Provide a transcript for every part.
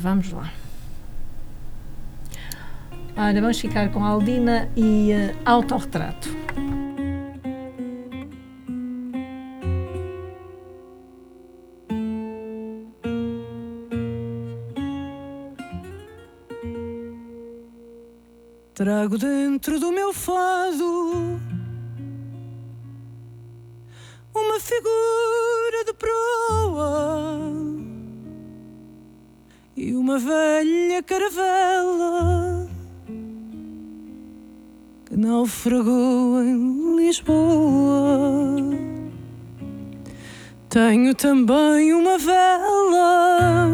Vamos lá. Olha, vamos ficar com Aldina e uh, autorretrato. Trago dentro do meu fado uma figura de proa uma velha caravela que naufragou em Lisboa. Tenho também uma vela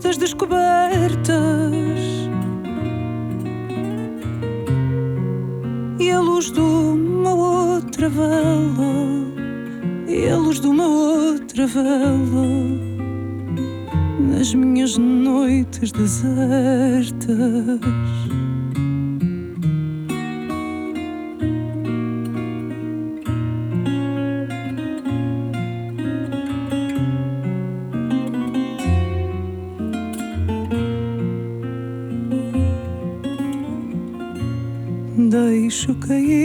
das descobertas e a luz de uma outra vela e a luz de uma outra vela nas minhas noites desertas. deixo cair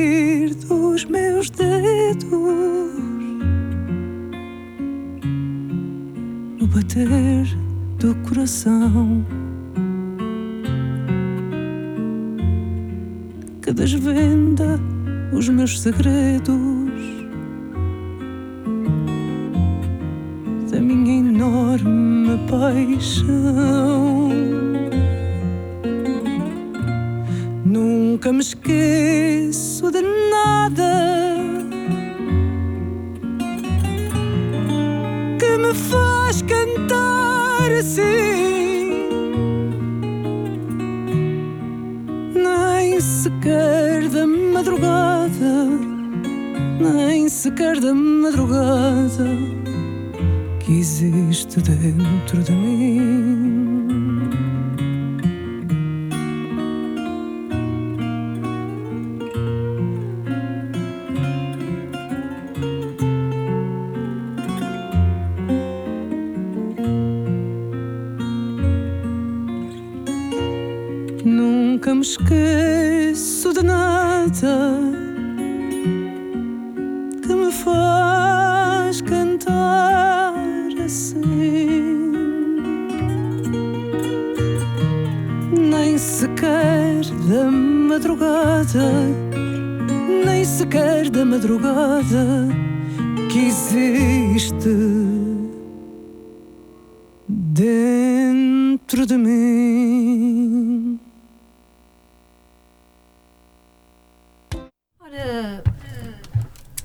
do coração que desvenda os meus segredos da minha enorme paixão. Nunca me esqueço de nada sequer da madrugada que existe dentro de mim.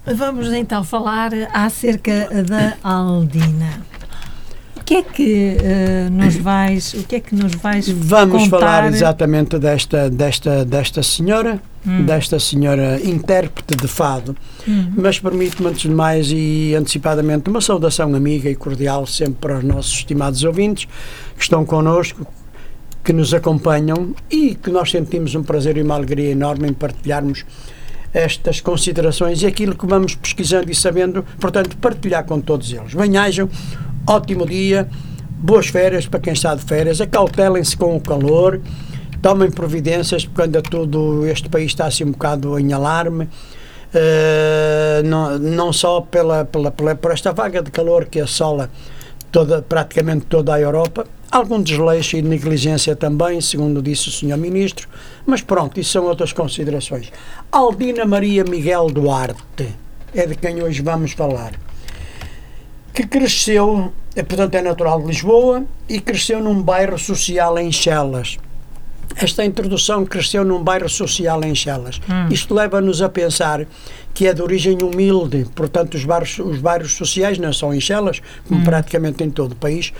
Vamos então falar acerca da Aldina. O que é que uh, nos vais, o que é que nos vais Vamos contar? falar exatamente desta desta desta senhora, hum. desta senhora intérprete de fado. Hum. Mas permite-me antes de mais e antecipadamente uma saudação amiga e cordial sempre para os nossos estimados ouvintes que estão connosco, que nos acompanham e que nós sentimos um prazer e uma alegria enorme em partilharmos estas considerações e aquilo que vamos pesquisando e sabendo, portanto, partilhar com todos eles. Venhajam, ótimo dia, boas férias para quem está de férias, acautelem-se com o calor, tomem providências, porque ainda tudo, este país está assim um bocado em alarme. Uh, não, não só pela, pela, pela, por esta vaga de calor que assola toda, praticamente toda a Europa, Algum desleixo e negligência também, segundo disse o Sr. Ministro, mas pronto, isso são outras considerações. Aldina Maria Miguel Duarte, é de quem hoje vamos falar, que cresceu, é, portanto é natural de Lisboa, e cresceu num bairro social em Chelas. Esta introdução cresceu num bairro social em Chelas. Hum. Isto leva-nos a pensar que é de origem humilde, portanto os bairros, os bairros sociais, não só em Chelas, como hum. praticamente em todo o país,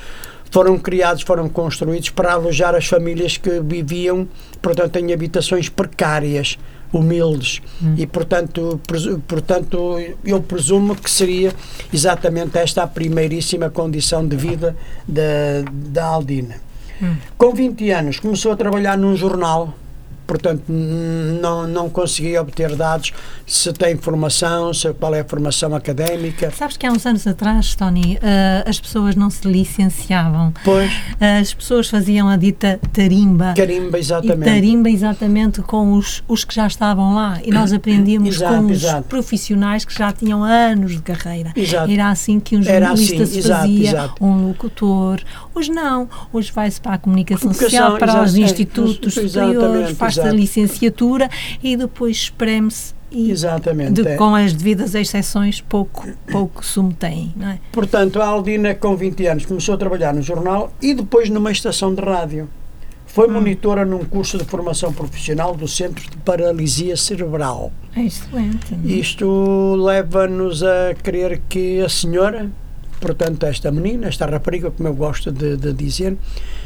foram criados, foram construídos para alojar as famílias que viviam, portanto, em habitações precárias, humildes. Hum. E, portanto, portanto, eu presumo que seria exatamente esta a primeiríssima condição de vida da, da Aldina. Hum. Com 20 anos, começou a trabalhar num jornal portanto não, não consegui obter dados se tem formação, se, qual é a formação académica. Sabes que há uns anos atrás, Tony, ah, as pessoas não se licenciavam. Pois, As pessoas faziam a dita tarimba. carimba, exatamente. tarimba exatamente com os, os que já estavam lá. E nós aprendíamos Exato, com os exato. profissionais que já tinham anos de carreira. Exato. Era assim que um jornalista assim, se fazia, um locutor. Hoje não. Hoje vai-se para a comunicação, Comunicação, social, para os é, institutos exatamente, superiores, faz-se a licenciatura e depois espreme-se e Exatamente. de- é. com as devidas exceções pouco, pouco sumo tem, não é? Portanto, a Aldina, com 20 anos, começou a trabalhar no jornal e depois numa estação de rádio. Foi monitora num curso de formação profissional do Centro de Paralisia Cerebral. É excelente. não é? Isto leva-nos a crer que a senhora, portanto, esta menina, esta rapariga, como eu gosto de, de dizer,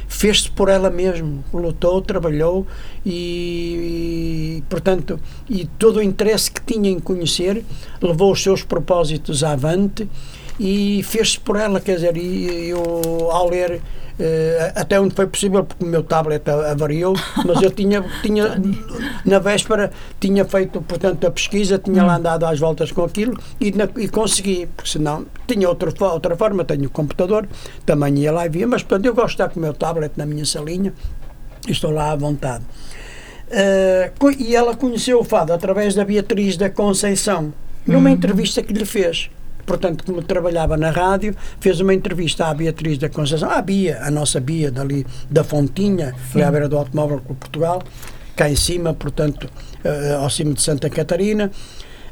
fez-se por ela mesma, lutou, trabalhou e, e, portanto, e todo o interesse que tinha em conhecer levou os seus propósitos avante e fez-se por ela, quer dizer, e eu ao ler até onde foi possível, porque o meu tablet avariou, mas eu tinha, tinha na véspera tinha feito, portanto, a pesquisa, tinha lá andado às voltas com aquilo e, na- e consegui, porque senão tinha outra, outra forma, tenho o computador, também ia lá e via, mas portanto eu gosto de estar com o meu tablet na minha salinha e estou lá à vontade. Eh, co- e ela conheceu o fado através da Beatriz da Conceição, numa entrevista que lhe fez. Portanto, como trabalhava na rádio, fez uma entrevista à Beatriz da Conceição, à Bia, a nossa Bia dali da Fontinha, ali à beira do Automóvel Clube Portugal, cá em cima, portanto, eh, ao cimo de Santa Catarina.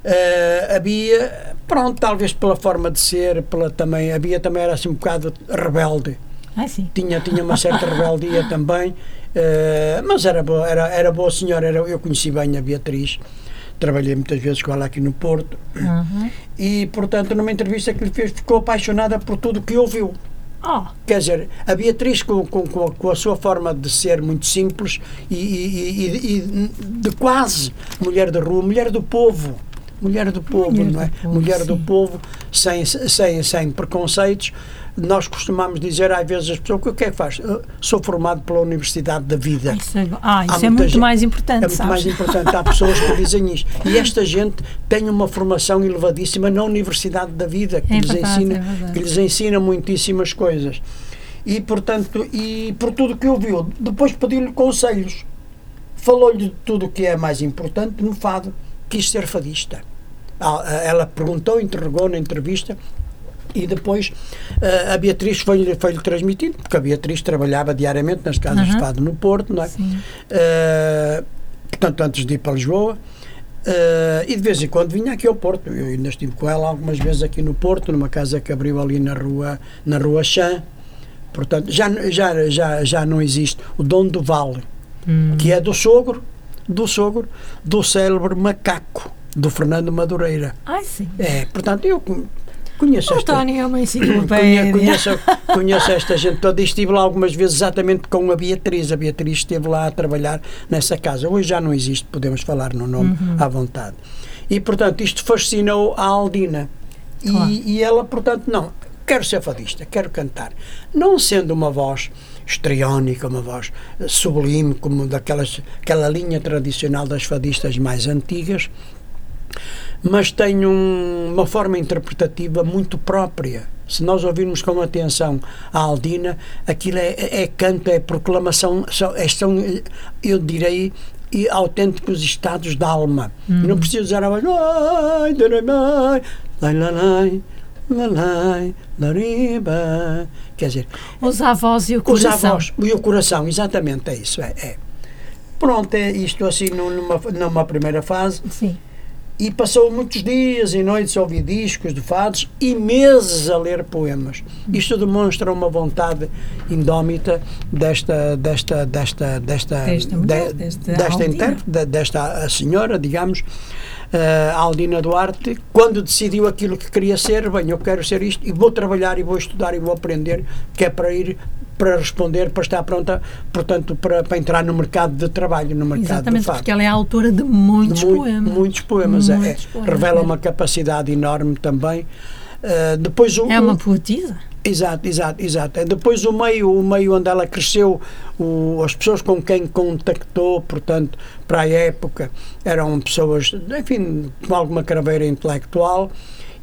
Eh, a Bia, pronto, talvez pela forma de ser, pela também, a Bia também era assim um bocado rebelde Ah, sim. tinha, tinha uma certa rebeldia também, eh, mas era boa, era, era boa senhora, era, eu conheci bem a Beatriz, trabalhei muitas vezes com ela aqui no Porto, Uhum. e portanto numa entrevista que lhe fez ficou apaixonada por tudo o que ouviu. Oh, Quer dizer, a Beatriz, com, com, com, a, sua forma de ser muito simples e, e- e- e de quase mulher da rua, mulher do povo. Mulher do povo, Mulher não é? do povo, mulher do sim. povo, sem, sem, sem preconceitos. Nós costumamos dizer às vezes às pessoas: o que é que faz? "Eu sou formado pela Universidade da Vida. isso é, ah, Há isso é muita muito gente- mais importante, É muito sabes? mais importante. Há pessoas que dizem isto. E esta gente tem uma formação elevadíssima na Universidade da Vida, que, É lhes, verdade, ensina, é que lhes ensina muitíssimas coisas. E, portanto, e por tudo que ouviu, depois pediu-lhe conselhos. Falou-lhe de tudo o que é mais importante no fado. Quis ser fadista. Ah, ah, Ela perguntou, interrogou na entrevista e depois ah, a Beatriz foi-lhe foi transmitido, porque a Beatriz trabalhava diariamente nas casas de Aham. fado no Porto, não é? Uh, portanto, antes de ir para Lisboa. Uh, e de vez em quando vinha aqui ao Porto. Eu ainda estive com ela algumas vezes aqui no Porto, numa casa que abriu ali na rua, na rua Chã. Portanto, já, já, já, já não existe o Dom do Vale, Hum. que é do sogro, do sogro, do célebre macaco, do Fernando Madureira. Ai, sim. É, portanto, eu conheço O esta, Tony é uma enciclopédia. Conheço, conheço esta gente toda e estive lá algumas vezes exatamente com a Beatriz. A Beatriz esteve lá a trabalhar nessa casa. Hoje já não existe, podemos falar no nome Uhum. à vontade. E, portanto, isto fascinou a Aldina. E, Claro. e ela, portanto, não, quero ser fadista, quero cantar. Não sendo uma voz histriónica, uma voz eh, sublime, como daquelas, aquela linha tradicional das fadistas mais antigas, mas tem um- uma forma interpretativa muito própria. Se nós ouvirmos com atenção a Aldina, aquilo é, é canto, é proclamação, são, é- são, eu direi, e autênticos estados da alma. Não preciso usar a voz. Quer dizer, Os avós e o coração. avós e o coração, exatamente, é isso. É, é. Pronto, é isto assim numa, numa primeira fase. Sim. E passou muitos dias e noites a ouvir discos de fados e meses a ler poemas. Isto demonstra uma vontade indómita desta desta desta desta Desta mulher, de- desta desta intérprete, desta senhora, digamos, eh, Aldina Duarte, quando decidiu aquilo que queria ser, bem, eu quero ser isto e vou trabalhar e vou estudar e vou aprender, que é para ir para responder, para estar pronta, portanto, para, para entrar no mercado de trabalho, no mercado Exatamente, porque ela é autora de muitos Mui- poemas. Muitos poemas. é- Muitos é, poemas, revela é. uma capacidade enorme também. Uh, depois É uma poetisa. Exato, exato, exato. Depois o meio, o meio onde ela cresceu, o, as pessoas com quem contactou, portanto, para a época, eram pessoas, enfim, com alguma craveira intelectual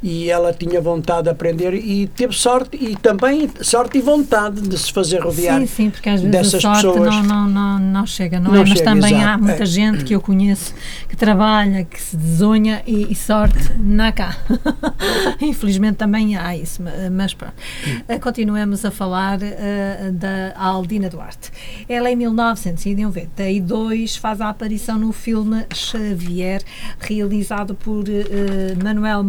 e ela tinha vontade de aprender e teve sorte e também sorte e vontade de se fazer rodear Sim, sim, porque às vezes dessas a sorte pessoas. não, não, não, não chega, não, Não é? Mas chega, também exato. há muita É. gente que eu conheço que trabalha, que se desunha e, e sorte na cá. Infelizmente também há isso, ma- mas pronto. Eh, Continuemos a falar eh, da Aldina Duarte. Ela em 1992 faz a aparição no filme Xavier, realizado por eh, Manuel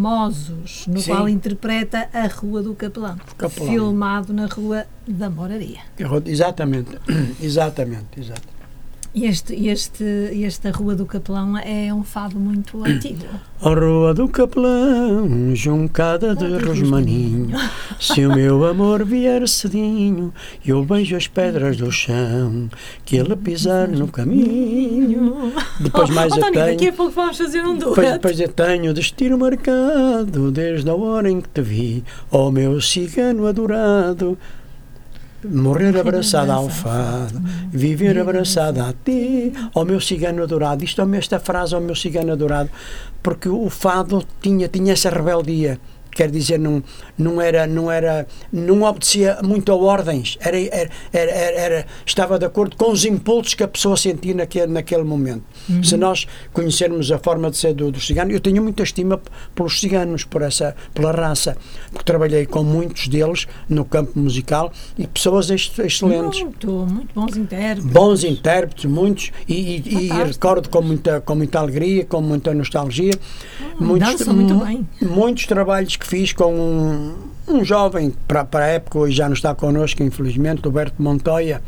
No Sim. qual interpreta a Rua do Capelão, Capelão. filmado na Rua da Moraria. Exatamente, exatamente, exato. Este, este, esta Rua do Capelão é um fado muito antigo. A rua do capelão, juncada de rosmaninho, se o meu amor vier cedinho, eu beijo as pedras do chão, que ele pisar no caminho. Depois mais oh, eu Tony, daqui tenho, a pouco vamos fazer um dueto. depois, depois eu tenho destino marcado, desde a hora em que te vi, ó meu cigano adorado. Morrer abraçado ao fado, viver abraçado a ti, ó meu cigano adorado. Isto é esta frase, ó meu cigano adorado, porque o fado tinha, tinha essa rebeldia. Quer dizer, não, não era, não era, não obedecia muito a ordens, era, era, era, era- estava de acordo com os impulsos que a pessoa sentia naquele, naquele momento. Se nós conhecermos a forma de ser do, do cigano, eu tenho muita estima pelos ciganos, por essa, pela raça, porque trabalhei com muitos deles no campo musical e pessoas ex- excelentes Muito, muito bons intérpretes. bons intérpretes, muitos, e, e- e recordo com muita, com muita alegria, com muita nostalgia. dançam muito bem. Muitos trabalhos que fiz com um, um jovem, para, para a época, hoje já não está connosco, infelizmente, o Berto Montoya,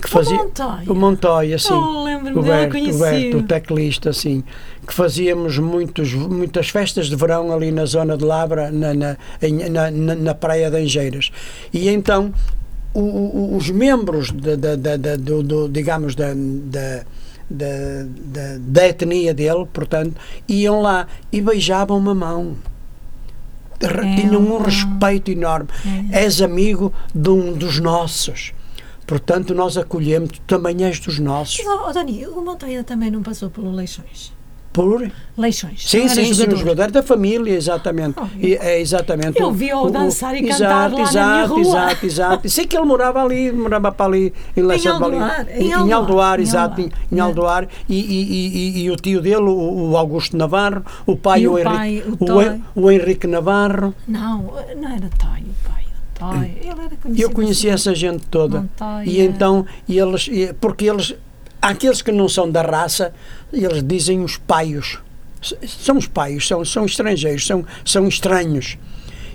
que fazia. Montoya? O Montoya, sim. Oh, lembro-me o dele, Berto, o o teclista, sim. Que fazíamos muitos, muitas festas de verão ali na zona de Labra, na, na, na, na, Praia de Angeiras. E então o- o- os membros da, da- da- da- do, do- digamos da, da, da, etnia dele, portanto, iam lá e beijavam-me a mão. É Tinham um respeito enorme. É. És amigo de um dos nossos. Portanto, nós acolhemos, tu também és dos nossos. Mas, oh, Tony, o Montoya também não passou pelo Leixões. Por? Leixões. Sim, sim, sim, jogador. um jogador da família, exatamente. Oh, E, é exatamente. eu vi-o dançar e exato, cantar lá na exato, minha rua. Exato, exato. Sei que ele morava ali, morava para ali em de Valinhos. Aldoar, em Em Aldoar, Aldoar, em exato, em, em Aldoar. E, e, e, e- o tio dele, o, Augusto Navarro, o pai, o, o Henrique, pai, o o, o Henrique Navarro. Não, não era Toy, o pai. Ele era conhecido. eu conheci assim. essa gente toda. Montoya. E então, e eles, porque eles, aqueles que não são da raça, eles dizem os paios. São os paios, são, são estrangeiros, são, são estranhos.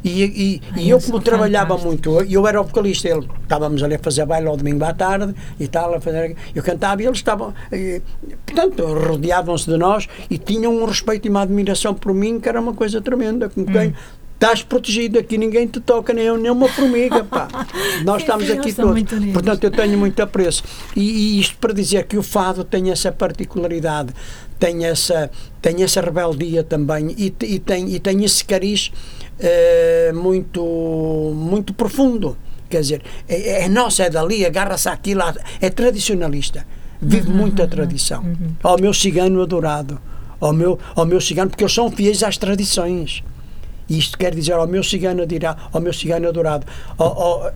E, e, Ai, e eu, como são trabalhava fantásticos. muito, eu, eu era o vocalista, ele, estávamos ali a fazer baile ao domingo à tarde e tal, a fazer, eu cantava e eles estavam, eh, portanto, rodeavam-se de nós e tinham um respeito e uma admiração por mim que era uma coisa tremenda, com quem Hum. Estás protegido, aqui ninguém te toca, nem eu, nem uma formiga, pá. Nós Sim, estamos sim, aqui todos. Portanto, eu tenho muito apreço. E, e isto para dizer que o fado tem essa particularidade, tem essa, tem essa rebeldia também e, e tem, e tem esse cariz eh, muito, muito profundo. Quer dizer, é, é nossa, é dali, agarra-se àquilo, é tradicionalista. Vive Uhum, muito a tradição. Ao meu cigano adorado, ao meu, ao meu cigano, porque eles são fiéis às tradições. E Isto quer dizer ao meu cigano dirá, ao meu cigano adorado,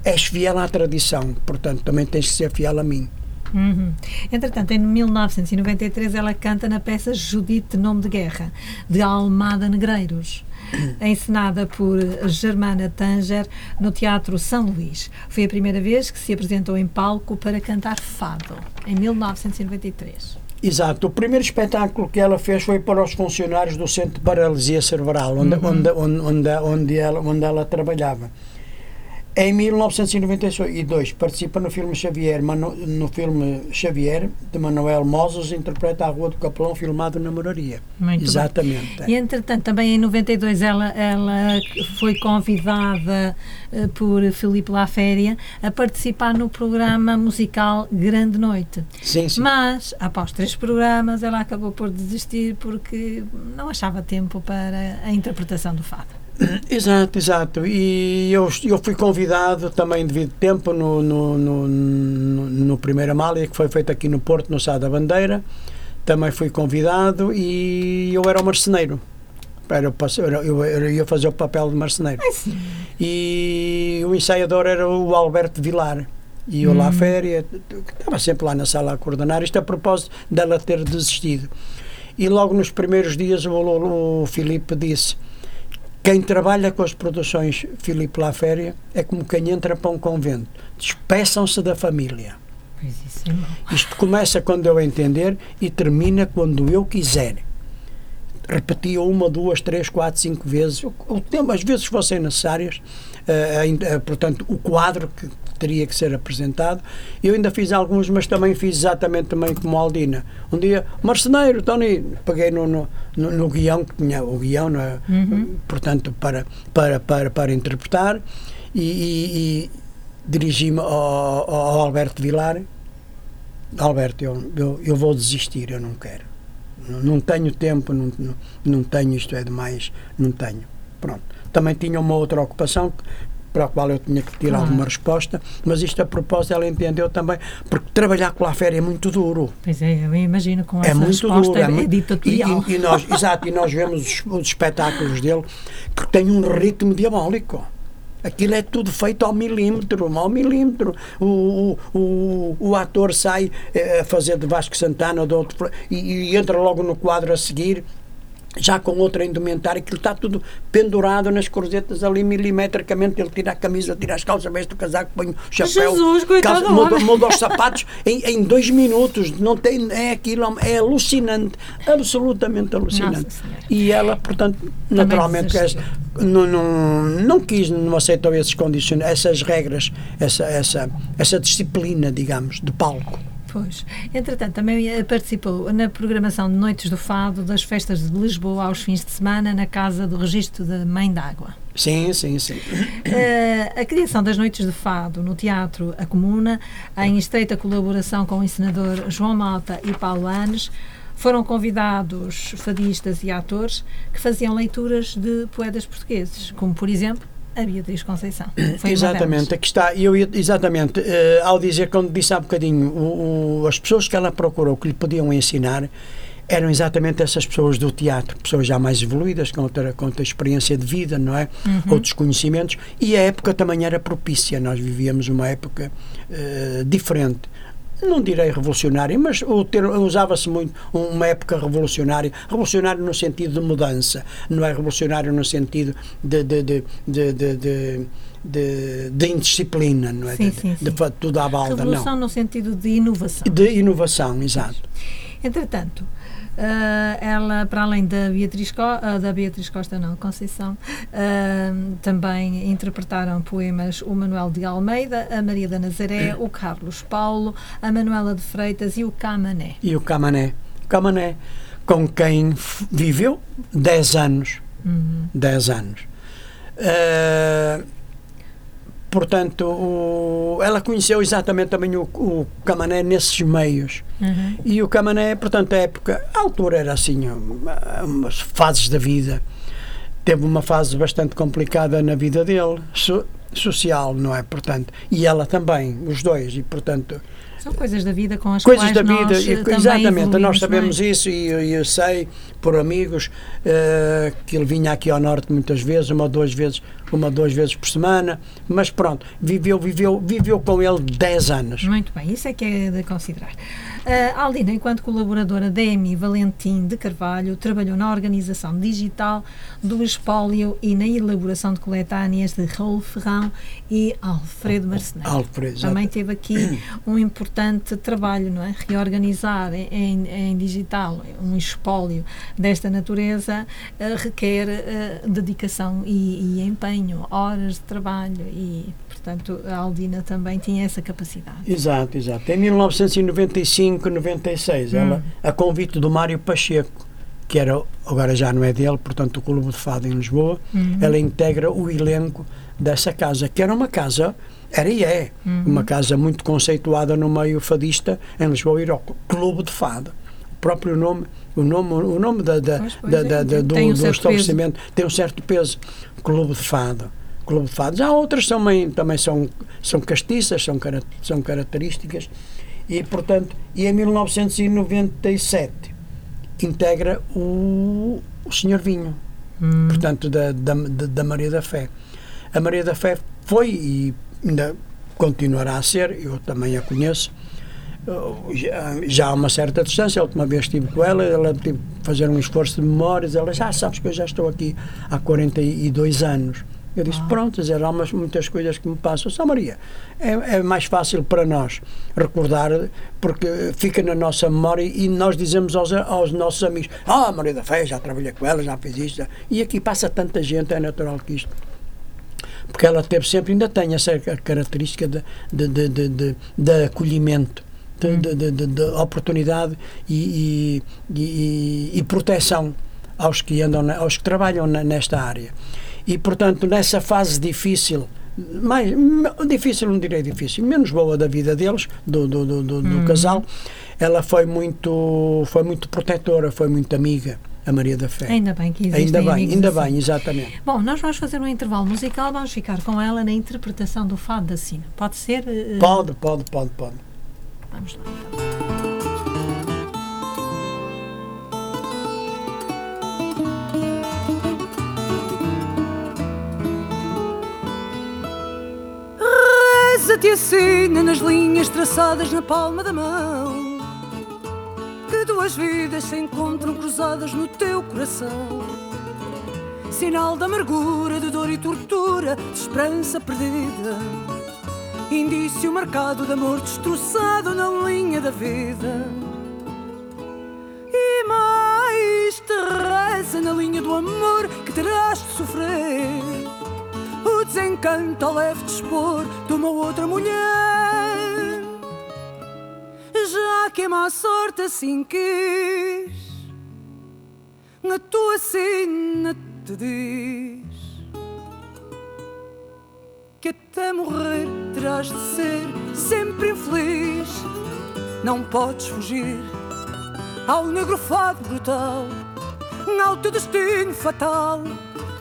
és fiel à tradição, portanto também tens que ser fiel a mim. Uhum. Entretanto, em 1993, ela canta na peça Judite Nome de Guerra, de Almada Negreiros, encenada por Germana Tanger no Teatro São Luís. Foi a primeira vez que se apresentou em palco para cantar fado, em 1993. Exato. O primeiro espetáculo que ela fez foi para os funcionários do Centro de Paralisia Cerebral, onde, onde, onde, onde, onde ela, onde ela trabalhava. Em 1992 participa no filme Xavier, Mano- no filme Xavier, de Manuel Mozes, interpreta a Rua do Capelão, filmado na Moraria. Muito bem. Exatamente. E entretanto, também em 92 ela, ela foi convidada eh, por Filipe Laféria a participar no programa musical Grande Noite. Sim, sim. Mas, após três programas, ela acabou por desistir porque não achava tempo para a interpretação do fado. Exato, exato. E eu, eu fui convidado também devido tempo no, no, no, no, primeiro Amália, que foi feito aqui no Porto, no Sá da Bandeira. Também fui convidado e eu era o marceneiro. Era, eu, eu ia fazer o papel de marceneiro. E o ensaiador era o Alberto Vilar. E eu hum. lá à férias, estava sempre lá na sala a coordenar, isto a propósito dela ter desistido. E logo nos primeiros dias o, o, o Filipe disse: quem trabalha com as produções Filipe La Féria é como quem entra para um convento. Despeçam-se da família. É Isto começa quando eu entender e termina quando eu quiser. Repetia uma, duas, três, quatro, cinco vezes, o tempo, às vezes fossem necessárias, uh, uh, portanto, o quadro que teria que ser apresentado. Eu ainda fiz alguns, mas também fiz exatamente também como Aldina. Um dia, marceneiro, Tony, peguei no, no, no, no guião, que tinha o guião, é? uhum. portanto, para, para, para, para interpretar, e, e, e dirigi-me ao, ao, Alberto Vilar. Alberto, eu, eu, eu vou desistir, eu não quero. Não, não tenho tempo, não, não, não tenho isto é demais, não tenho. Pronto. Também tinha uma outra ocupação para a qual eu tinha que tirar claro. uma resposta, mas isto a propósito ela entendeu também, porque trabalhar com a férias é muito duro. Pois é, eu imagino com é essa muito resposta duro, é, muito, ditatorial. E, e, nós, exato, e nós vemos os, os espetáculos dele que têm um ritmo diabólico. Aquilo é tudo feito ao milímetro, ao milímetro. O, o, o, o ator sai eh, a fazer de Vasco Santana de outro, e, e entra logo no quadro a seguir já com outra indumentária, que está tudo pendurado nas corzetas ali milimetricamente. Ele tira a camisa, tira as calças, veste o casaco, põe o chapéu, Jesus, calça, muda, muda, os sapatos em, em, dois minutos. Não tem, é aquilo, é alucinante, absolutamente alucinante. E ela, portanto, naturalmente, não, não, não quis, não aceitou esses condições, essas regras, essa, essa, essa disciplina, digamos, de palco. Pois. Entretanto, também participou na programação de Noites do Fado das festas de Lisboa aos fins de semana na Casa do Registro da Mãe d'Água. Sim, sim, sim. Uh, a criação das Noites de Fado no Teatro A Comuna, em estreita colaboração com o encenador João Malta e Paulo Anes, foram convidados fadistas e atores que faziam leituras de poetas portugueses, como, por exemplo, a Beatriz Conceição. Foi exatamente, aqui está. Eu, exatamente, uh, ao dizer, quando disse há bocadinho, o, o, as pessoas que ela procurou que lhe podiam ensinar eram exatamente essas pessoas do teatro, pessoas já mais evoluídas, com outra, com outra experiência de vida, não é? Uhum. Outros conhecimentos. E a época também era propícia. Nós vivíamos uma época uh, diferente não direi revolucionária, mas usava-se muito uma época revolucionária, revolucionário no sentido de mudança, não é revolucionário no sentido de, de, de, de, de de, indisciplina, não é? Sim, sim, de, de, de, tudo à balda, Revolução não. no sentido de inovação. De inovação, exato. Entretanto, ela, para além da Beatriz, Co uh, da Beatriz Costa, não, Conceição, uh, também interpretaram poemas o Manuel de Almeida, a Maria da Nazaré, o Carlos Paulo, a Manuela de Freitas e o Camané. E o Camané. Camané, com quem viveu 10 anos. 10 uhum. anos. Uh, portanto, o, ela conheceu exatamente também o, o Camané nesses meios. Uhum. E o Camané, portanto, a época, a altura era assim, umas fases da vida. Teve uma fase bastante complicada na vida dele, so, social, não é? Portanto, e ela também, os dois, e portanto são coisas da vida com as coisas da vida, nós e, eh, exatamente, nós é? sabemos isso e eu, eu, sei por amigos uh, que ele vinha aqui ao norte muitas vezes, uma ou duas vezes, uma ou duas vezes por semana, mas pronto, viveu, viveu, viveu com ele 10 anos. Muito bem, isso é que é de considerar. Uh, Aldina, enquanto colaboradora da EMI Valentim de Carvalho, trabalhou na organização digital do espólio e na elaboração de coletâneas de Raul Ferrão e Alfredo Marceneiro. Alfredo, Também teve aqui um importante trabalho, não é? Reorganizar em, em digital um espólio desta natureza uh, requer uh, dedicação e, e empenho, horas de trabalho e Portanto, a Aldina também tinha essa capacidade. Exato, exato. Em 1995, 96, hum. ela, a convite do Mário Pacheco, que era, agora já não é dele, portanto, o Clube de Fado em Lisboa, uhum. ela integra o elenco dessa casa, que era uma casa, era e é, uhum. uma casa muito conceituada no meio fadista em Lisboa, era o Clube de Fado. próprio nome, o nome, o nome da, da, Pois, pois da- é, da- do, um do estabelecimento tem um certo peso. Clube de Fado. Clube de Fado. Já outras também, também são, são castiças, são, são características. E, portanto, e em 1997 integra o, o Senhor Vinho, Hum. portanto, da, da, da Maria da Fé. A Maria da Fé foi e ainda continuará a ser, eu também a conheço, já, já há uma certa distância. A última vez estive com ela, ela teve que fazer um esforço de memórias. Ela já sabes que eu já estou aqui há 42 anos. Eu disse: Ah. Pronto, dizer, há umas, muitas coisas que me passam. Só Maria, é, é mais fácil para nós recordar, porque fica na nossa memória e nós dizemos aos, aos nossos amigos: Ah, Maria da Fé, já trabalhei com ela, já fiz isto. E aqui passa tanta gente, é natural que isto porque ela teve sempre, ainda tem essa ca- característica de, de, de, de- de acolhimento, de, de, de, de- de oportunidade e, e, e, e proteção aos que andam, aos que trabalham nesta área. E, portanto, nessa fase difícil, mais difícil, não direi difícil, menos boa da vida deles, do, do, do, do- do casal, ela foi muito, foi muito protetora, foi muito amiga, a Maria da Fé. Ainda bem que existem Ainda bem, ainda assim. bem, exatamente. Bom, nós vamos fazer um intervalo musical, vamos ficar com ela na interpretação do fado da Sina. Pode ser? eh, Pode, pode, pode, pode. Vamos lá. então. Reza-te assina nas linhas traçadas na palma da mão Que duas vidas se encontram cruzadas no teu coração Sinal de amargura, de dor e tortura, de esperança perdida Indício marcado de amor destroçado na linha da vida E mais te reza na linha do amor que terás de sofrer o desencanto ao leve dispor de uma outra mulher. Já que a má sorte assim quis, a tua sina te diz que até morrer terás de ser sempre infeliz. Não podes fugir ao negro fado brutal, ao teu destino fatal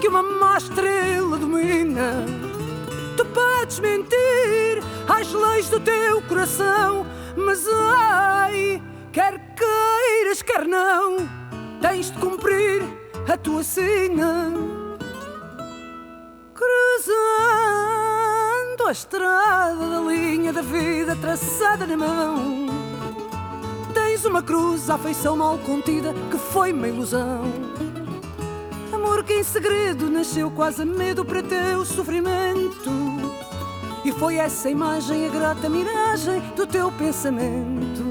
que uma má estrela domina. Tu podes mentir às leis do teu coração, mas ai, quer queiras, quer não, tens de cumprir a tua sina. Cruzando a estrada da linha da vida traçada na mão. Tens uma cruz, a afeição mal contida que foi uma ilusão. Amor que em segredo nasceu quase a medo para teu sofrimento. E foi essa imagem a grata miragem do teu pensamento.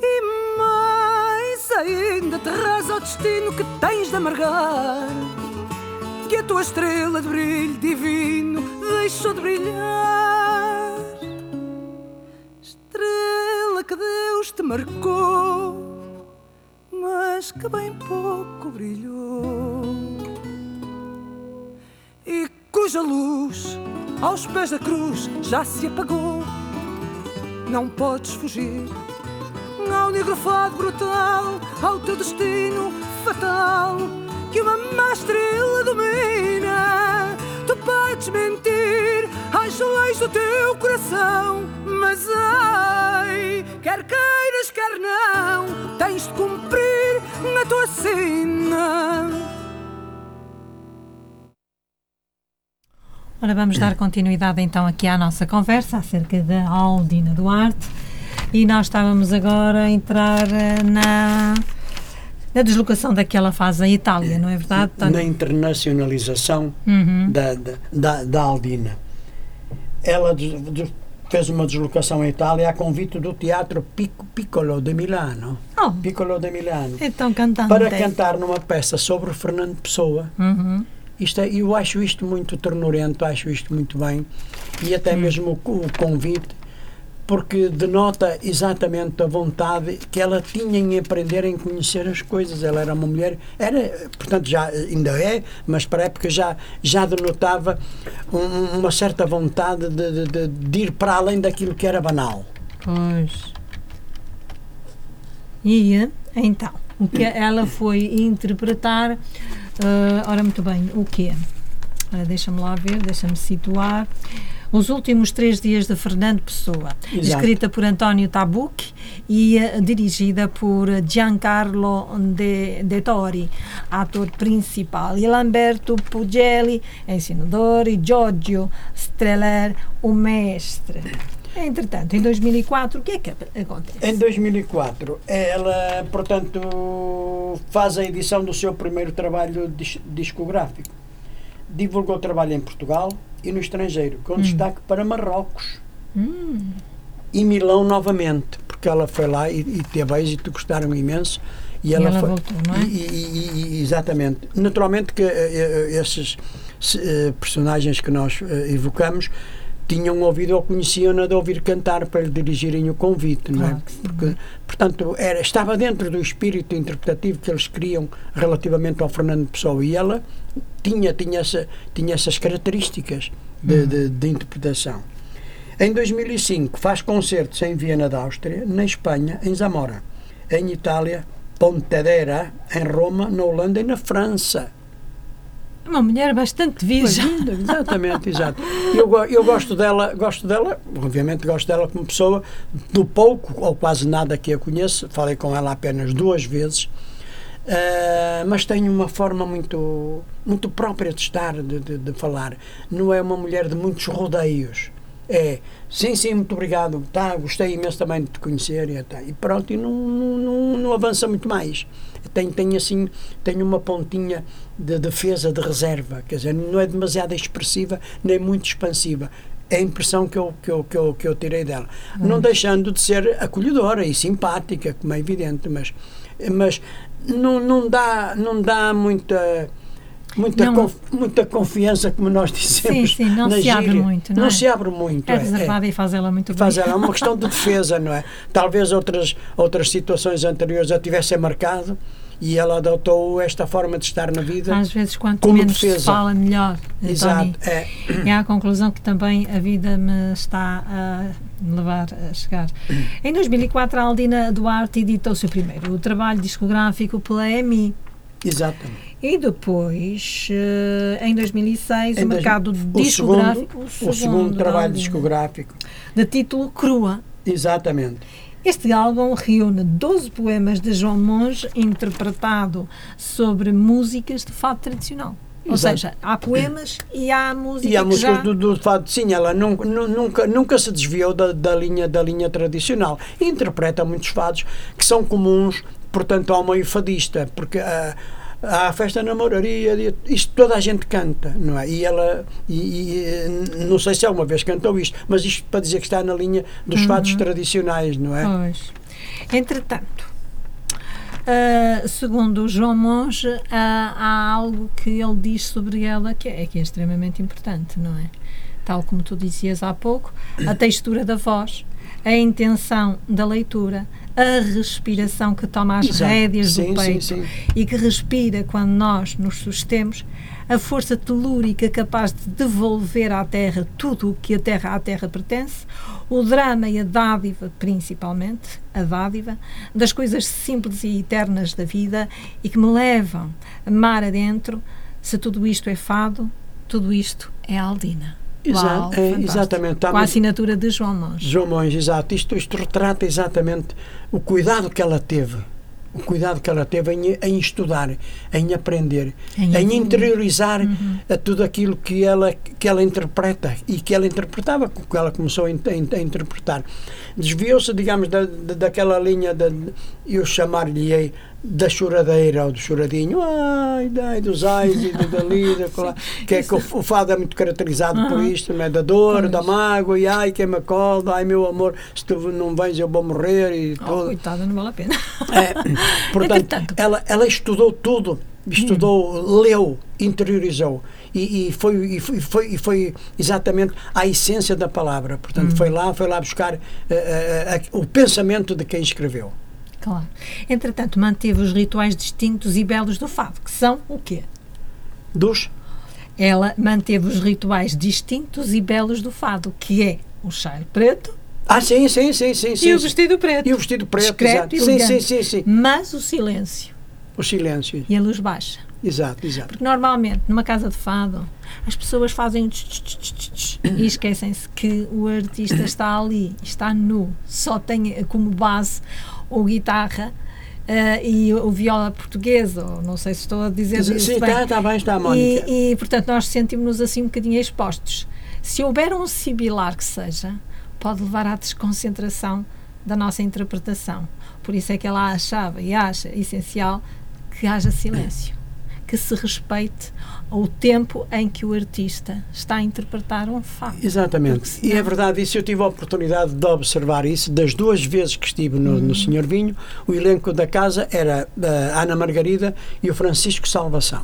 E mais ainda te reza o destino que tens de amargar. Que a tua estrela de brilho divino deixou de brilhar. Estrela que Deus te marcou mas que bem pouco brilhou. E cuja luz aos pés da cruz já se apagou. Não podes fugir ao negro fado brutal, ao teu destino fatal, que uma má estrela. Tu podes mentir às leis do teu coração, mas ai, quer queiras, quer não, tens de cumprir a tua sina. Ora, vamos dar continuidade então aqui à nossa conversa acerca da Aldina Duarte e nós estávamos agora a entrar eh, na, na deslocação daquela fase à Itália, não é verdade? na internacionalização Uhum. da, da, da, Aldina. Ela des- des- fez uma deslocação à Itália a convite do Teatro Pic- Piccolo de Milano. Oh, Piccolo de Milano. então cantando. Para cantar numa peça sobre Fernando Pessoa. Uhum. Isto é, eu acho isto muito ternurento, acho isto muito bem. E até mesmo o, o convite, porque denota exatamente a vontade que ela tinha em aprender em conhecer as coisas. Ela era uma mulher, era, portanto, já ainda é, mas para a época já, já denotava um- uma certa vontade de, de- de- ir para além daquilo que era banal. Pois. E então, o que ela foi interpretar? Uh, ora, muito bem, o quê? Ora, deixa-me lá ver, deixa-me situar. Os últimos três dias de Fernando Pessoa, Exato. escrita por António Tabucchi e uh, dirigida por Giancarlo De, De Tori, ator principal, e Lamberto Pugelli, ensinador, e Giorgio Streller, o mestre. Entretanto, em 2004, o que é que acontece? Em 2004, ela, portanto, faz a edição do seu primeiro trabalho dis discográfico. Divulgou o trabalho em Portugal e no estrangeiro, com hum. destaque para Marrocos. Hum. E Milão novamente, porque ela foi lá e, e teve êxito, gostaram imenso. E ela, e ela foi, voltou, não é? E, e, exatamente. Naturalmente que uh, esses uh, personagens que nós evocamos tinham ouvido ou conheciam-na de ouvir cantar para lhe dirigirem o convite, não é? Porque, portanto, era, estava dentro do espírito interpretativo que eles queriam relativamente ao Fernando Pessoa e ela tinha, tinha, essa, tinha essas características de, uhum. de, de interpretação. Em 2005 faz concertos em Viena da Áustria, na Espanha, em Zamora, em Itália, Pontedera, em Roma, na Holanda e na França. Uma mulher bastante virgem. Exatamente, exato. Eu, eu gosto dela, gosto dela, obviamente gosto dela como pessoa, do pouco ou quase nada que a conheço, falei com ela apenas duas vezes, uh, mas tem uma forma muito, muito própria de estar, de, de, de falar. Não é uma mulher de muitos rodeios é sim, sim, muito obrigado, tá, gostei imenso também de te conhecer e, tá, e pronto, e não, não, não, avança muito mais. Tem, tem assim, tem uma pontinha de defesa, de reserva, quer dizer, não é demasiado expressiva, nem muito expansiva. É a impressão que eu, que eu, que eu, que eu tirei dela. Hum. Não deixando de ser acolhedora e simpática, como é evidente, mas, mas não, não, dá, não dá muita muita, não, conf, muita confiança, como nós dizemos. Sim, sim, não se gíria. abre muito. Não, não é? se abre muito. É, é. reservada é, e faz ela muito bem. Faz ela, é uma questão de defesa, não é? Talvez outras, outras situações anteriores a tivessem marcado e ela adotou esta forma de estar na vida. Às vezes, quanto menos defesa. se fala, melhor. Exato. É. é a conclusão que também a vida me está a levar a chegar. Em 2004, a Aldina Duarte editou o seu primeiro o trabalho discográfico pela EMI. Exatamente. E depois, eh, em 2006, em o mercado dois, discográfico. O segundo, o segundo trabalho discográfico. De título Crua. Exatamente. Este álbum reúne 12 poemas de João Monge interpretado sobre músicas de fado tradicional. Ou Exato. seja, há poemas e há música. E há músicas já... do, do fado, sim, ela nunca, nunca se desviou da, da, linha, da linha tradicional. Interpreta muitos fados que são comuns, portanto, ao meio fadista, porque. Uh, há a festa na moraria, isto toda a gente canta, não é? E ela, e, e, não sei se alguma vez cantou isto, mas isto para dizer que está na linha dos uhum. fatos tradicionais, não é? Pois. Entretanto, uh, segundo o João Monge, uh, há algo que ele diz sobre ela que é, que é extremamente importante, não é? Tal como tu dizias há pouco, a textura da voz, a intenção da leitura, a respiração que toma as Exato. rédeas sim, do peito sim, sim. e que respira quando nós nos sustemos, a força telúrica capaz de devolver à Terra tudo o que a Terra à Terra pertence, o drama e a dádiva, principalmente, a dádiva, das coisas simples e eternas da vida e que me levam mar adentro. Se tudo isto é fado, tudo isto é Aldina. Uau, é, exatamente. Com a assinatura de João Monge. João Monge, exato. Isto, isto retrata exatamente o cuidado que ela teve o cuidado que ela teve em, em estudar, em aprender, em, em interiorizar uhum. tudo aquilo que ela, que ela interpreta e que ela interpretava, que ela começou a, a, a interpretar. Desviou-se, digamos, da, da, daquela linha, de, eu chamar-lhe da choradeira ou do choradinho, ai, ai dos ais e do dali, da, que é que o, o, fado é muito caracterizado uhum. por isto, é? da dor, pois. da mágoa, e ai, quem me acolda, ai, meu amor, se tu não vens eu vou morrer e oh, tudo. Coitada, não vale a pena. É, portanto, ela, ela estudou tudo, estudou, hum. leu, interiorizou. E, e, foi, e, foi, e foi exatamente a essência da palavra. Portanto, hum. foi lá, foi lá buscar uh, uh, uh, o pensamento de quem escreveu. Claro. Entretanto, manteve os rituais distintos e belos do fado, que são o quê? Dos? Ela manteve os rituais distintos e belos do fado, que é o cheiro preto, Ah, sim, sim, sim, sim. sim e o sim. vestido preto. E o vestido preto, Discreto exato. e Sim, sim, sim, sim. Mas o silêncio O silêncio. e a luz baixa. Exato, exato. Porque normalmente, numa casa de fado, as pessoas fazem tch, tch, tch, e esquecem-se que o artista está ali, está nu, só tem como base ou guitarra eh, e o viola portuguesa, ou não sei se estou a dizer isso Sim, bem. está, está bem, está, Mónica. E, e, portanto, nós sentimos-nos assim um bocadinho expostos. Se houver um sibilar que seja, pode levar à desconcentração da nossa interpretação. Por isso é que ela achava e acha essencial que haja silêncio, que se respeite o tempo em que o artista está a interpretar um fato. Exatamente. E é verdade isso. Eu tive a oportunidade de observar isso. Das duas vezes que estive no, Uhum. no Senhor Vinho, o elenco da casa era a Ana Margarida e o Francisco Salvação.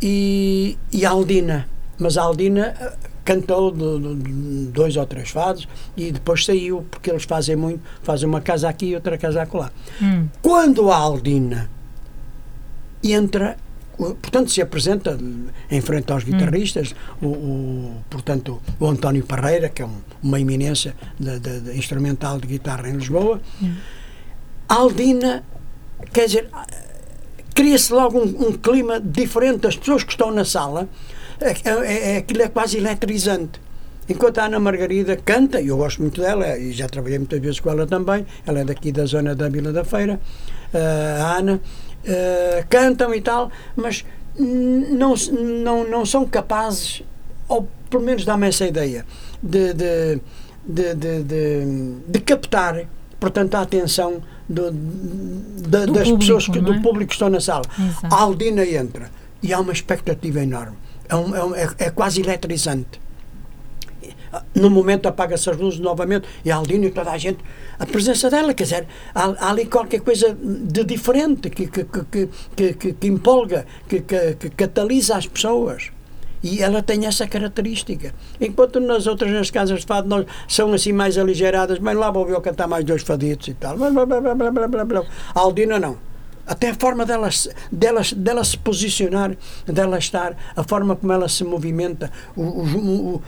E, e a Aldina. Mas a Aldina eh, cantou do- do- do- dois ou três fados e depois saiu, porque eles fazem muito, fazem uma casa aqui e outra casa acolá. Hum. Quando a Aldina entra, portanto, se apresenta em frente aos guitarristas, o, o- portanto, o António Parreira, que é um- uma eminência de, de- de instrumental de guitarra em Lisboa, a Aldina, quer dizer, cria-se logo um, um clima diferente. As pessoas que estão na sala, é, é, é- aquilo é quase eletrizante. Enquanto a Ana Margarida canta, e eu gosto muito dela, e já trabalhei muitas vezes com ela também, ela é daqui da zona da Vila da Feira, eh, a Ana, eh, cantam e tal, mas não, não, não são capazes, ou pelo menos dá-me essa ideia, de, de, de, de, de- de captar, portanto, a atenção do, da- Do das público, pessoas, que, é? do público que estão na sala. Exato. A Aldina entra e há uma expectativa enorme. É, um- é um- é- é quase eletrizante. No momento apaga-se as luzes novamente e a Aldina e toda a gente, a presença dela, quer dizer, há, há ali qualquer coisa de diferente que, que, que, que, que, que- empolga, que, que, que catalisa as pessoas. E ela tem essa característica. Enquanto nas outras nas casas de fado nós, são assim mais aligeradas, bem lá vou eu cantar mais dois faditos e tal. Blá, blá, blá, blá, blá, blá, blá. A Aldina não. Até a forma dela, se- dela, dela se posicionar, dela estar, a forma como ela se movimenta, o, o-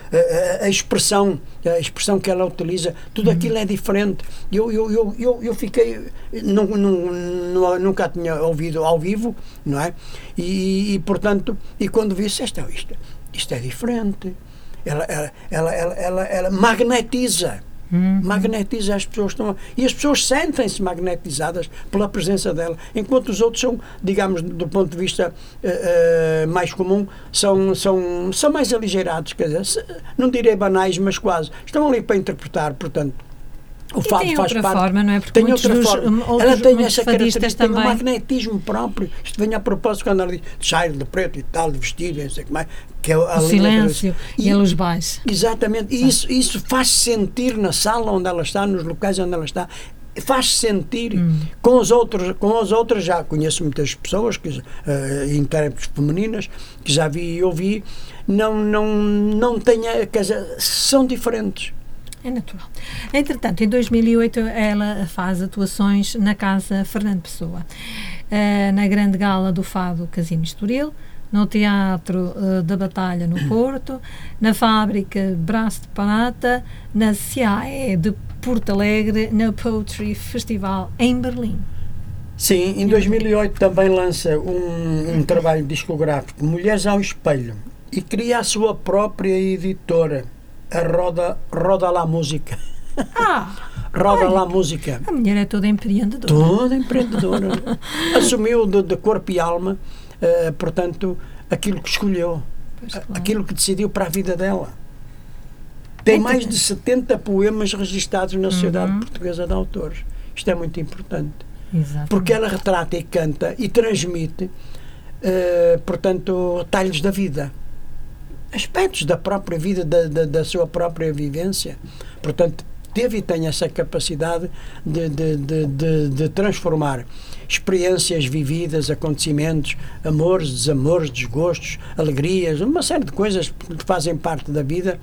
a, a- expressão, a expressão que ela utiliza, tudo aquilo é diferente. Eu, eu, eu, eu, eu fiquei, nu- nu- nunca tinha ouvido ao vivo, não é? E, e, portanto, e quando vi isto, isto, isto é diferente. Ela, ela, ela, ela, ela, ela magnetiza magnetiza as pessoas estão e as pessoas sentem-se magnetizadas pela presença dela enquanto os outros são digamos do ponto de vista eh, eh, mais comum são são são mais aligerados quer dizer não direi banais mas quase. Estão ali para interpretar portanto o E fado tem faz outra parte forma, não é? Porque tem outra dos- forma. um, outros- ela tem essa característica, tem um também. magnetismo próprio. Isto vem a propósito quando ela diz sair de preto e tal, de vestido, não sei o que mais, que é a O silêncio da- e a luz baixa. Exatamente. E isso, isso faz sentir na sala onde ela está, nos locais onde ela está, faz sentir com os outros com as outras já conheço muitas pessoas que eh, intérpretes femininas que já vi e ouvi não não não tenha quer dizer, são diferentes É natural. Entretanto, em 2008 ela faz atuações na Casa Fernando Pessoa, eh, na Grande Gala do Fado Casino Estoril, no Teatro eh, da Batalha no Porto, na Fábrica Braço de Panata, na CIAE de Porto Alegre, na Poetry Festival em Berlim. Sim, em 2008 também lança um, um trabalho discográfico, Mulheres ao Espelho, e cria a sua própria editora, Roda, Roda lá Música. Ah, Roda lá Música. a mulher é toda empreendedora. Toda empreendedora. Assumiu de, de corpo e alma, eh, portanto, aquilo que escolheu, a- claro. aquilo que decidiu para a vida dela. Tem Então- mais de 70 poemas registados na Sociedade Uhum. Portuguesa de Autores. Isto é muito importante. Exatamente. Porque ela retrata e canta e transmite, eh, portanto, talhos da vida. Aspectos da própria vida, da, da, da sua própria vivência. Portanto, teve e tem essa capacidade de, de, de, de, de transformar experiências vividas, acontecimentos, amores, desamores, desgostos, alegrias, uma série de coisas que fazem parte da vida.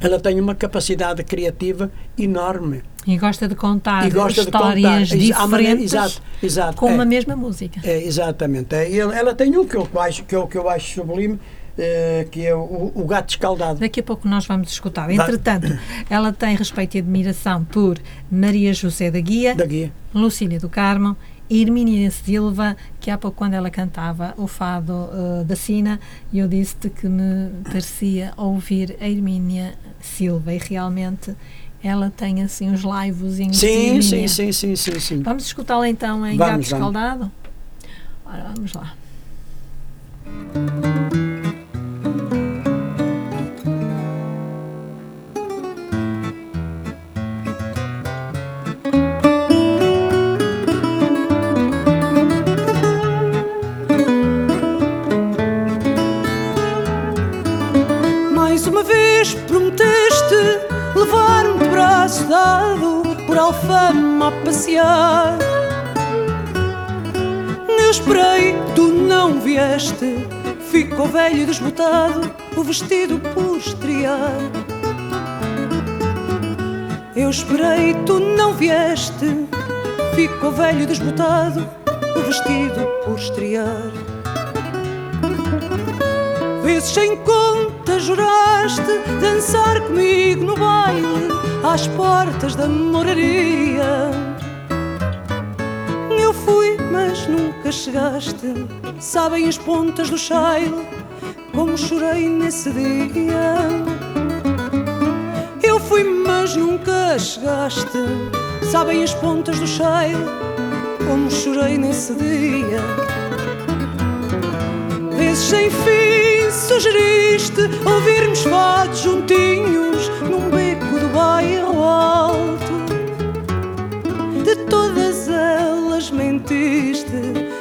Ela tem uma capacidade criativa enorme. E gosta de contar gosta de contar. histórias à maneira- diferentes exato, exato. com é. uma mesma música. É, exatamente. É, ela tem um que eu acho, que eu, que eu acho sublime, eh, que é o, o Gato Escaldado. Daqui a pouco nós vamos escutar. Entretanto, ela tem respeito e admiração por Maria José da Guia, Da guia. Lucília do Carmo e Hermínia Silva, que há pouco quando ela cantava o fado eh, da Sina, eu disse-te que me parecia ouvir a Hermínia Silva e realmente ela tem assim uns de Sim, sim, sim, sim, sim, sim. Vamos escutá-la então em Vamos, Gato vamos. Escaldado? Ora, vamos lá. Alfama a passear. Eu esperei, tu não vieste. Ficou velho e desbotado o vestido por estrear. Eu esperei, tu não vieste. Ficou velho e desbotado o vestido por estrear. Vezes sem conta juraste dançar comigo no baile às portas da moraria. Fui, mas nunca chegaste. Sabem as pontas do cheiro como chorei nesse dia. Eu fui, mas nunca chegaste. Sabem as pontas do cheiro como chorei nesse dia. Vezes sem fim sugeriste ouvirmos fados juntinhos num beco do bairro alto. Elas mentiste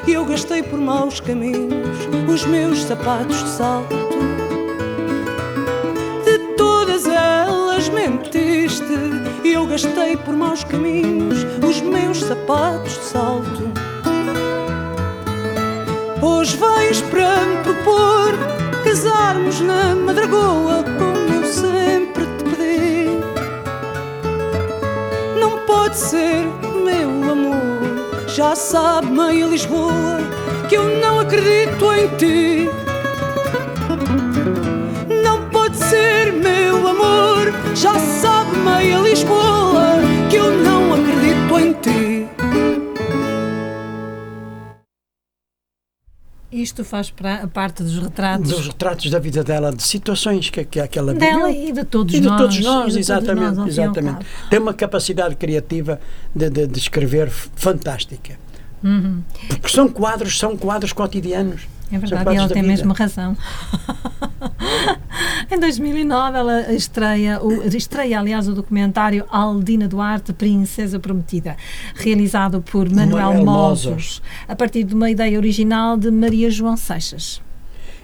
e eu gastei por maus caminhos os meus sapatos de salto. De todas elas mentiste e eu gastei por maus caminhos os meus sapatos de salto. Hoje vais para me propor casarmos na Madragoa como eu sempre te pedi. Não pode ser, já sabe meia Lisboa que eu não acredito em ti. Não pode ser, meu amor, já sabe meia Lisboa Isto faz pra- parte dos retratos Dos retratos da vida dela, de situações que, que aquela dela viveu. e de todos E de nós. todos e de nós, todos exatamente. nós, ao fim e ao exatamente. Tem uma capacidade criativa de, de, de escrever fantástica. Uhum. Porque são quadros, são quadros cotidianos. É verdade, e ela tem mesmo razão. em 2009, ela estreia, o, estreia, aliás, o documentário Aldina Duarte, Princesa Prometida, realizado por Manuel, Manuel Mozos, a partir de uma ideia original de Maria João Seixas.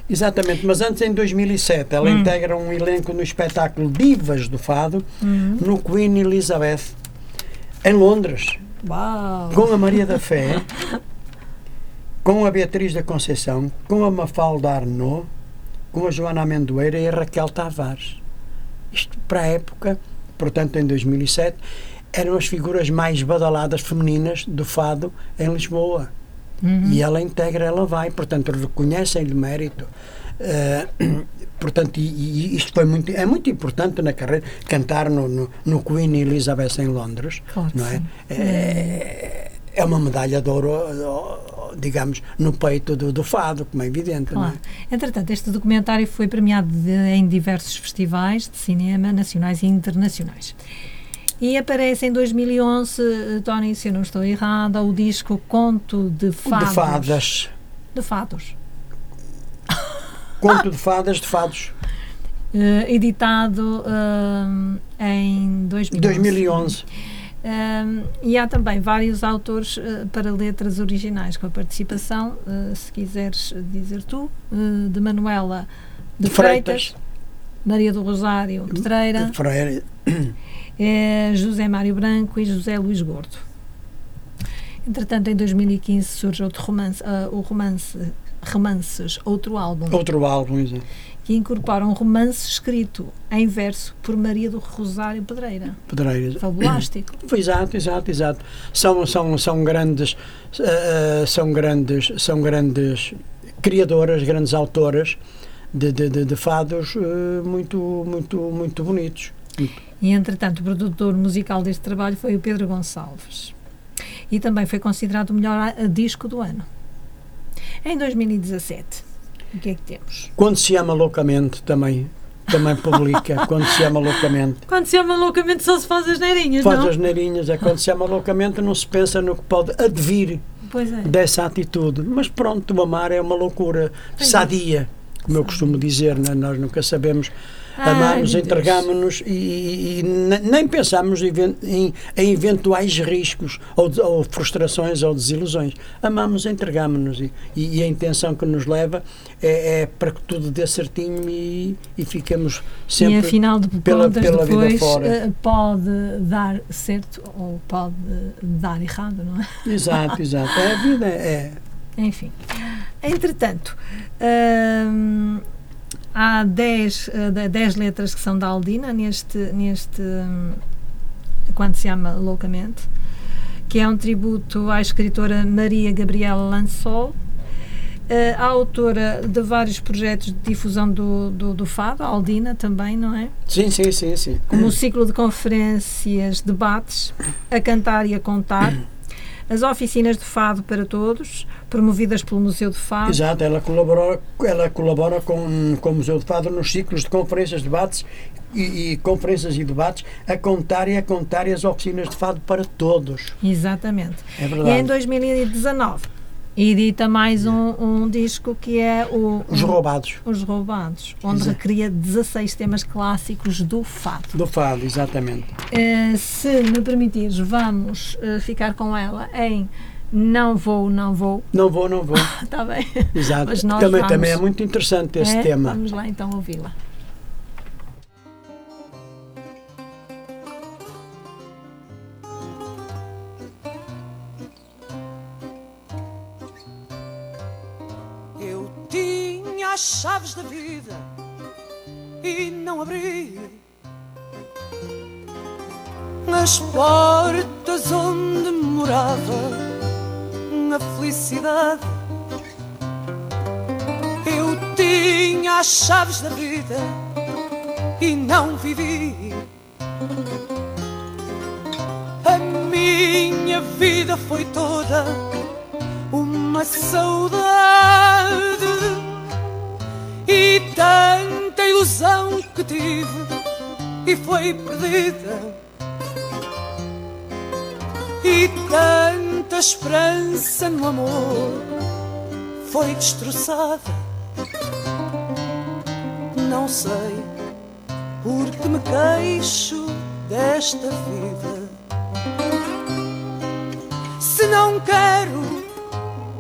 Exatamente, mas antes, em 2007, ela Hum. integra um elenco no espetáculo Divas do Fado, Hum. no Queen Elizabeth, em Londres, Uau! com a Maria da Fé, com a Beatriz da Conceição, com a Mafalda Arnaud, com a Joana Amendoeira e a Raquel Tavares. Isto, para a época, portanto, em 2007, eram as figuras mais badaladas femininas do fado em Lisboa. Uhum. E ela integra, ela vai, portanto, reconhecem-lhe mérito. Eh, portanto, e, e isto foi muito, é muito importante na carreira, cantar no, no, no Queen Elizabeth em Londres, Claro não é? É, é uma medalha de ouro, digamos, no peito do, do fado, como é evidente. não é? Claro. Entretanto, este documentário foi premiado de- em diversos festivais de cinema nacionais e internacionais. E aparece em 2011, eh, Tony, se eu não estou errada, o disco Conto de Fados. De fadas. De Fados. Conto de fadas, de fados. Eh, editado eh, em 2011. 2011. Um, e há também vários autores uh, para letras originais com a participação, uh, se quiseres dizer tu, uh, de Manuela de, Freitas, Freitas. Maria do Rosário Pedreira, Freire. José Mário Branco e José Luís Gordo. Entretanto, em 2015 surge outro romance, o romance Romances, outro álbum, Outro álbum, exato. que incorpora um romance escrito em verso por Maria do Rosário Pedreira. Pedreiras. Fabulástico. Exato, exato, exato. São, são, são grandes, eh, são grandes, são grandes criadoras, grandes autoras de, de, de, de fados eh, muito, muito, muito bonitos. E, entretanto, o produtor musical deste trabalho foi o Pedro Gonçalves. E também foi considerado o melhor disco do ano. Em 2017, o que é que temos? Quando se ama loucamente também também publica quando se ama loucamente. Quando se ama loucamente só se faz as neirinhas, Faz não? as neirinhas, é quando se ama loucamente não se pensa no que pode advir é. dessa atitude. Mas pronto, o amar é uma loucura é. sadia, como eu costumo dizer, né? nós nunca sabemos. Deus. entregamos-nos e, e- ne- nem pensamos even- em, em eventuais riscos ou, ou frustrações ou desilusões. Amamos, entregamos-nos e, e- a intenção que nos leva é, é para que tudo dê certinho e, e ficamos sempre. e afinal de pela- pela vida depois fora. eh, pode dar certo ou pode dar errado, não é? Exato, exato. É, a vida é. Enfim. Entretanto, hum, há 10 dez letras que são da Aldina neste, neste hum, quando se ama Loucamente, que é um tributo à escritora Maria Gabriela Lansol, eh, a autora de vários projetos de difusão do, do, do fado, a Aldina também, não é? Sim, sim, sim, sim. como o ciclo de conferências, debates, a cantar e a contar, as oficinas de fado para todos, promovidas pelo Museu de Fado. Exato, ela colabora, ela colabora com, com o Museu de Fado nos ciclos de conferências, debates e, e, conferências e debates a contar e a contar as oficinas de fado para todos. Exatamente. É verdade. E em 2019 e edita mais um, um, disco que é o Os Roubados. Os Roubados, onde Exato. recria 16 temas clássicos do fado. Do fado, exatamente. Uh, se me permitires, vamos uh, ficar com ela em Não Vou, Não Vou. Não Vou, Não Vou. Está bem. Exato. também, vamos... também é muito interessante esse é? tema. Vamos lá então ouvi-la. As chaves da vida e não abri as portas onde morava a felicidade. Eu tinha as chaves da vida e não vivi. A minha vida foi toda uma saudade e foi perdida. E tanta esperança no amor foi destroçada. Não sei porque me queixo desta vida. Se não quero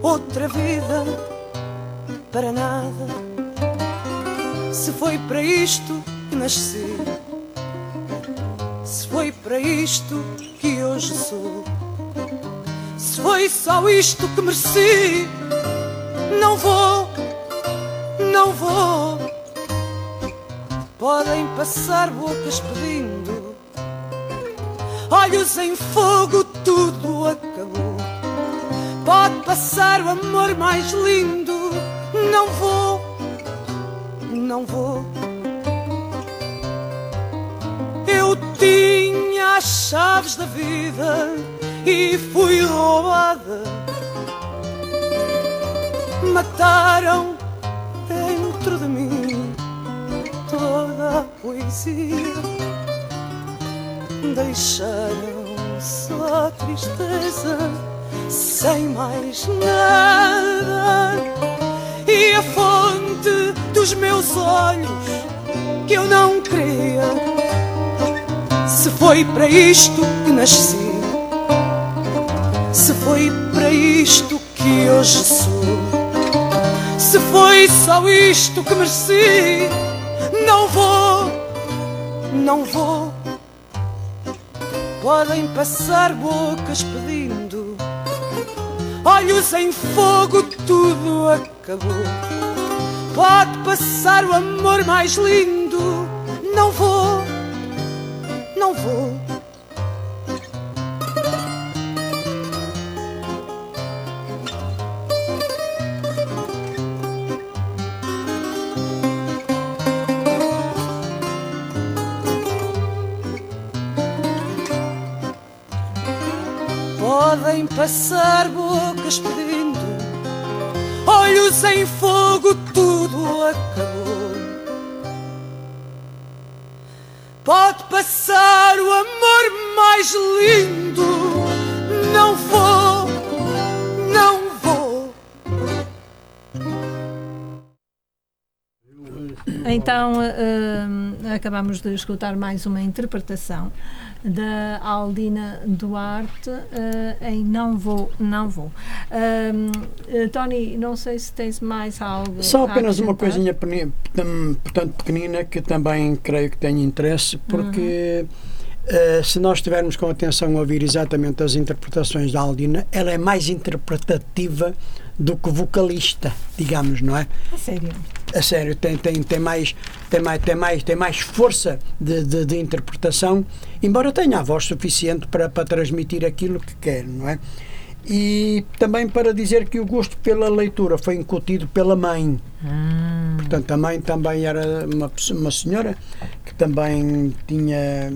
outra vida para nada. Se foi para isto que nasci, para isto que hoje sou, se foi só isto que mereci, não vou, não vou. Podem passar bocas pedindo, olhos em fogo, tudo acabou. Pode passar o amor mais lindo. Não vou, não vou. Eu tinha as chaves da vida e fui roubada. Mataram dentro de mim toda a poesia. Deixaram só tristeza sem mais nada. E a fonte dos meus olhos que eu não queria. Foi para isto que nasci, se foi para isto que hoje sou, se foi só isto que mereci, não vou, não vou. Podem passar bocas pedindo. Olhos em fogo, tudo acabou. Pode passar o amor mais lindo, não vou, não vou. Podem passar bocas pedindo, olhos em fogo, tudo acabou. Pode passar o amor mais lindo, não vou, não vou. Então, uh, acabamos de escutar mais uma interpretação da Aldina Duarte uh, em Não Vou, Não Vou. Uh, Tony, não sei se tens mais algo. Só apenas uma coisinha portanto, pequenina que também creio que tem interesse, porque. Uhum. Uh, se nós estivermos com atenção a ouvir exatamente as interpretações da Aldina, ela é mais interpretativa do que vocalista, digamos, não é? A sério? A sério, tem, tem, tem, mais, tem, mais, tem, mais, tem mais força de, de, de interpretação, embora tenha a voz suficiente para, para transmitir aquilo que quer, não é? E também para dizer que o gosto pela leitura foi incutido pela mãe. Ah. Portanto, a mãe também era uma, uma senhora que também tinha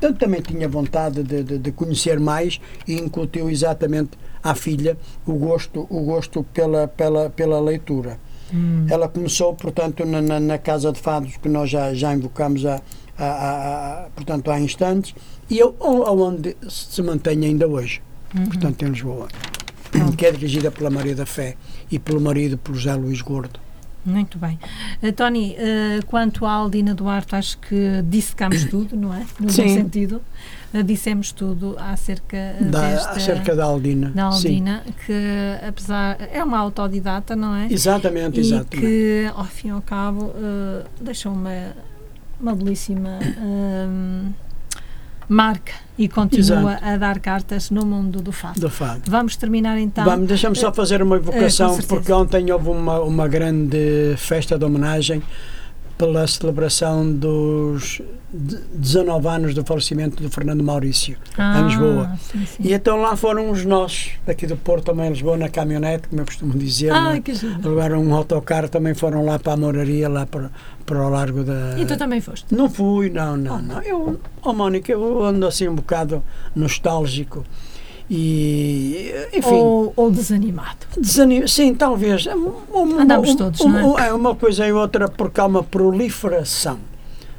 Portanto, também tinha vontade de, de, de, conhecer mais e incutiu exatamente à filha o gosto, o gosto pela, pela, pela leitura. Hum. Ela começou, portanto, na, na, na, Casa de Fados, que nós já, já invocamos há, há, há, portanto, há instantes, e eu, onde se mantém ainda hoje, uhum. portanto, em Lisboa, que é dirigida pela Maria da Fé e pelo marido, por José Luís Gordo. Muito bem. Uh, Tony, uh, quanto à Aldina Duarte, acho que dissecamos tudo, não é? No Sim. bom sentido. Uh, dissemos tudo acerca da, desta, acerca da Aldina. Da Aldina, Sim. que apesar. é uma autodidata, não é? Exatamente, e exatamente. que, ao fim e ao cabo, deixou uma, uma belíssima marca e continua Exato. a dar cartas no mundo do fado. Do fado. Vamos terminar então. Vamos, deixa-me só fazer uma evocação, uh, porque ontem houve uma, uma grande festa de homenagem pela celebração dos 19 anos do falecimento do Fernando Maurício, ah, em Lisboa. Sim, sim. E então lá foram os nossos, daqui do Porto, também em Lisboa, na caminhonete, como eu costumo dizer. Ah, né? que Levaram um autocarro, também foram lá para a moraria, lá para, para o largo da. E tu também foste? Não fui, não, não, oh. não. Eu, oh Mónica, eu ando assim um bocado nostálgico e enfim. Ou, ou desanimado. Desanim sim talvez. Uma, andamos todos uma, não é? é uma coisa e outra porque há uma proliferação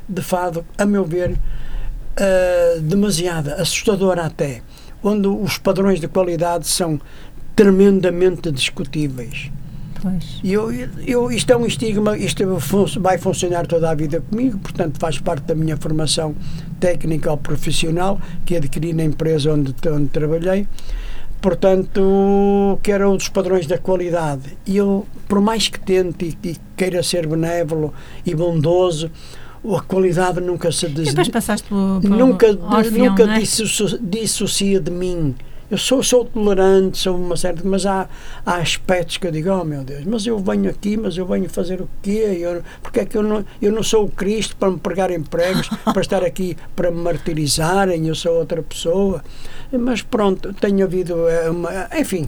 de fado a meu ver uh, demasiada assustadora até onde os padrões de qualidade são tremendamente discutíveis Pois. Eu, eu, isto é um estigma, isto vai funcionar toda a vida comigo, portanto faz parte da minha formação técnica ou profissional que adquiri na empresa onde, onde trabalhei. Portanto, que era um dos padrões da qualidade. E eu, por mais que tente e, e queira ser benévolo e bondoso, a qualidade nunca se des... depois passaste pelo, pelo nunca, orfeão, nunca é? dissocia de mim eu sou, sou tolerante, sou uma certa, mas há, há aspectos que eu digo, oh meu Deus, mas eu venho aqui, mas eu venho fazer o quê? Eu, porque é que eu não, eu não sou o Cristo para me pregarem pregos, para estar aqui para me martirizarem, eu sou outra pessoa. Mas pronto, tenho havido, uma, enfim,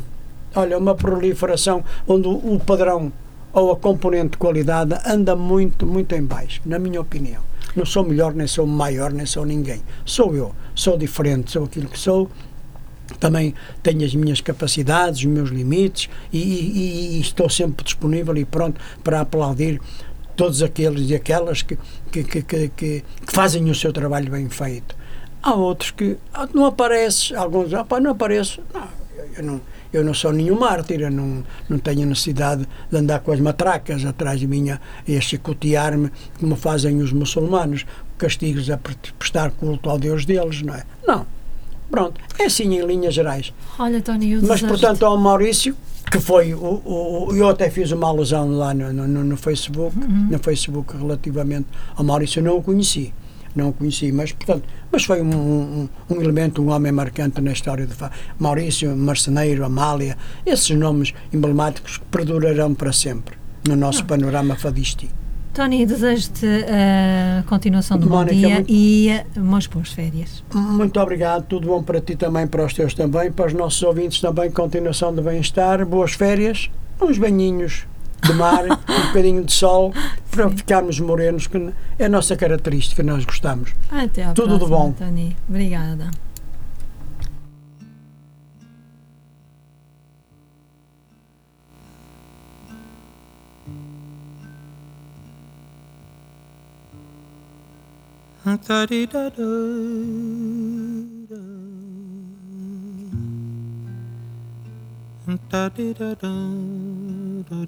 olha, uma proliferação onde o padrão ou a componente de qualidade anda muito, muito em baixo, na minha opinião. Não sou melhor, nem sou maior, nem sou ninguém. Sou eu, sou diferente, sou aquilo que sou também tenho as minhas capacidades, os meus limites e, e, e, estou sempre disponível e pronto para aplaudir todos aqueles e aquelas que, que, que, que, que fazem o seu trabalho bem feito. Há outros que ah, não apareces, alguns ah, não apareço, não, eu não, eu não sou nenhum mártir, eu não, não tenho necessidade de andar com as matracas atrás de mim e a chicotear-me como fazem os muçulmanos, castigos a prestar culto ao Deus deles, não é? Não Pronto, é assim em linhas gerais. Olha, Tony, Mas, portanto, ao Maurício, que foi, o, o, eu até fiz uma alusão lá no, no, no Facebook, uhum. no Facebook relativamente ao Maurício, eu não o conheci. Não o conheci, mas, portanto, mas foi um, um, um elemento, um homem marcante na história de Maurício, Marceneiro, Amália, esses nomes emblemáticos que perdurarão para sempre no nosso ah. panorama fadístico. Tony, desejo-te a uh, continuação do Mónica, bom dia muito, e uh, umas boas férias. Muito obrigado, tudo bom para ti também, para os teus também, para os nossos ouvintes também, continuação de bem-estar, boas férias, uns banhinhos de mar, um bocadinho de sol, para Sim. ficarmos morenos, que é a nossa característica, nós gostamos. Até à Tudo próxima, de bom. Tony. Obrigada. da dee da da da da da da da